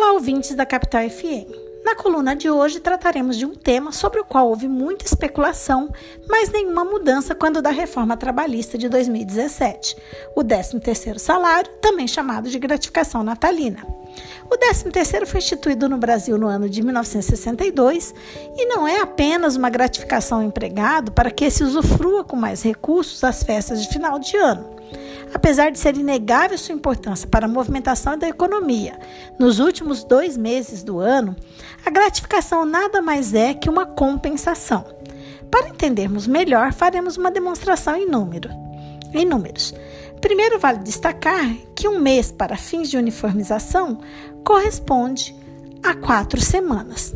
Olá, ouvintes da Capital FM. Na coluna de hoje trataremos de um tema sobre o qual houve muita especulação, mas nenhuma mudança quando da reforma trabalhista de 2017, o 13º salário, também chamado de gratificação natalina. O 13º foi instituído no Brasil no ano de 1962 e não é apenas uma gratificação ao empregado para que se usufrua com mais recursos as festas de final de ano Apesar de ser inegável sua importância para a movimentação da economia nos últimos dois meses do ano, a gratificação nada mais é que uma compensação. Para entendermos melhor, faremos uma demonstração em, número, em números. Primeiro, vale destacar que um mês para fins de uniformização corresponde a quatro semanas.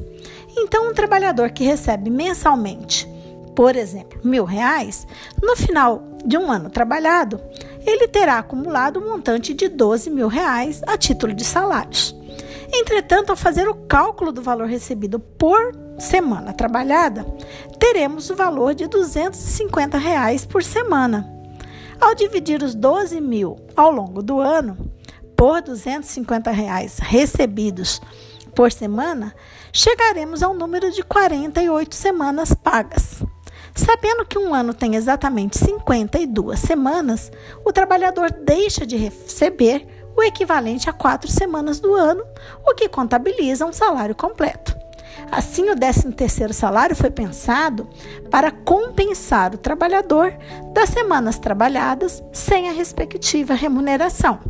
Então, um trabalhador que recebe mensalmente, por exemplo, mil reais, no final de um ano trabalhado, ele terá acumulado um montante de 12 mil reais a título de salários. Entretanto, ao fazer o cálculo do valor recebido por semana trabalhada, teremos o valor de 250 reais por semana. Ao dividir os 12 mil ao longo do ano por 250 reais recebidos por semana, chegaremos ao número de 48 semanas pagas. Sabendo que um ano tem exatamente 52 semanas, o trabalhador deixa de receber o equivalente a quatro semanas do ano, o que contabiliza um salário completo. Assim, o 13º salário foi pensado para compensar o trabalhador das semanas trabalhadas sem a respectiva remuneração.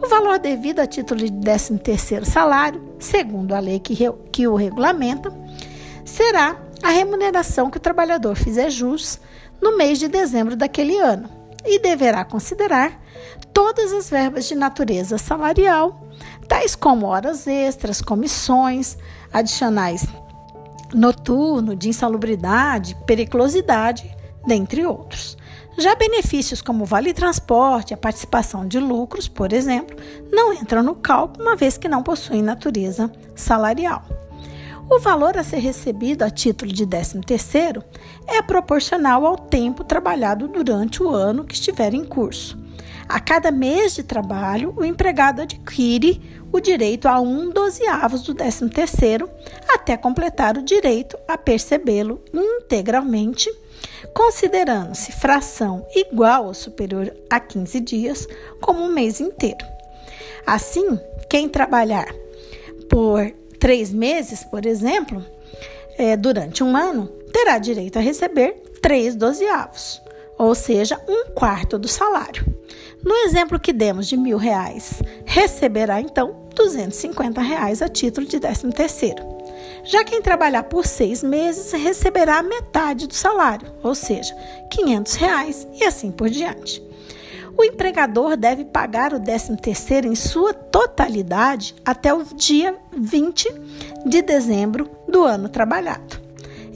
O valor devido a título de 13º salário, segundo a lei que, que o regulamenta, será a remuneração que o trabalhador fizer jus no mês de dezembro daquele ano e deverá considerar todas as verbas de natureza salarial, tais como horas extras, comissões, adicionais noturno, de insalubridade, periculosidade, dentre outros. Já benefícios como vale transporte, a participação de lucros, por exemplo, não entram no cálculo, uma vez que não possuem natureza salarial. O valor a ser recebido a título de 13º é proporcional ao tempo trabalhado durante o ano que estiver em curso. A cada mês de trabalho, o empregado adquire o direito a um dozeavos do 13º até completar o direito a percebê-lo integralmente, considerando-se fração igual ou superior a 15 dias como um mês inteiro. Assim, quem trabalhar por três meses, por exemplo, é, durante um ano, terá direito a receber três dozeavos, ou seja, um quarto do salário. No exemplo que demos de mil reais, receberá então 250 reais a título de 13 terceiro. Já quem trabalhar por seis meses receberá metade do salário, ou seja, 500 reais e assim por diante o empregador deve pagar o 13º em sua totalidade até o dia 20 de dezembro do ano trabalhado.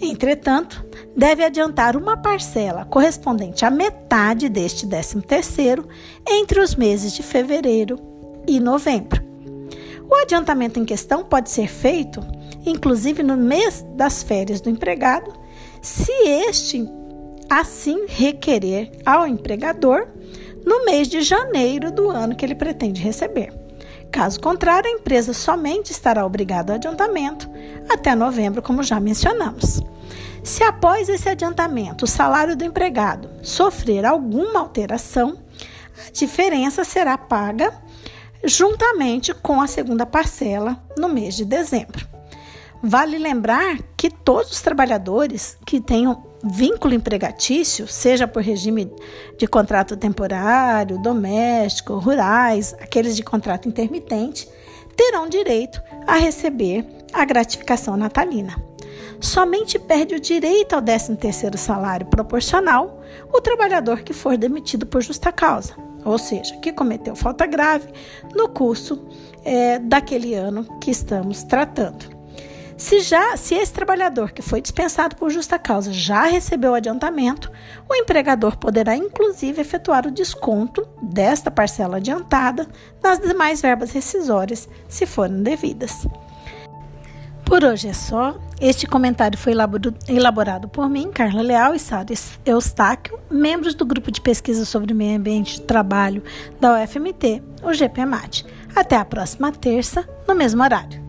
Entretanto, deve adiantar uma parcela correspondente à metade deste 13º entre os meses de fevereiro e novembro. O adiantamento em questão pode ser feito, inclusive no mês das férias do empregado, se este assim requerer ao empregador no mês de janeiro do ano que ele pretende receber. Caso contrário, a empresa somente estará obrigada ao adiantamento até novembro, como já mencionamos. Se após esse adiantamento o salário do empregado sofrer alguma alteração, a diferença será paga juntamente com a segunda parcela no mês de dezembro. Vale lembrar que todos os trabalhadores que tenham vínculo empregatício, seja por regime de contrato temporário, doméstico, rurais, aqueles de contrato intermitente, terão direito a receber a gratificação natalina. Somente perde o direito ao 13º salário proporcional o trabalhador que for demitido por justa causa, ou seja, que cometeu falta grave no curso é, daquele ano que estamos tratando. Se já, se esse trabalhador que foi dispensado por justa causa já recebeu o adiantamento, o empregador poderá inclusive efetuar o desconto desta parcela adiantada nas demais verbas rescisórias, se forem devidas. Por hoje é só. Este comentário foi elaborado por mim, Carla Leal e Sara Eustáquio, membros do Grupo de Pesquisa sobre Meio Ambiente de Trabalho da UFMT, o GPMAT. Até a próxima terça, no mesmo horário.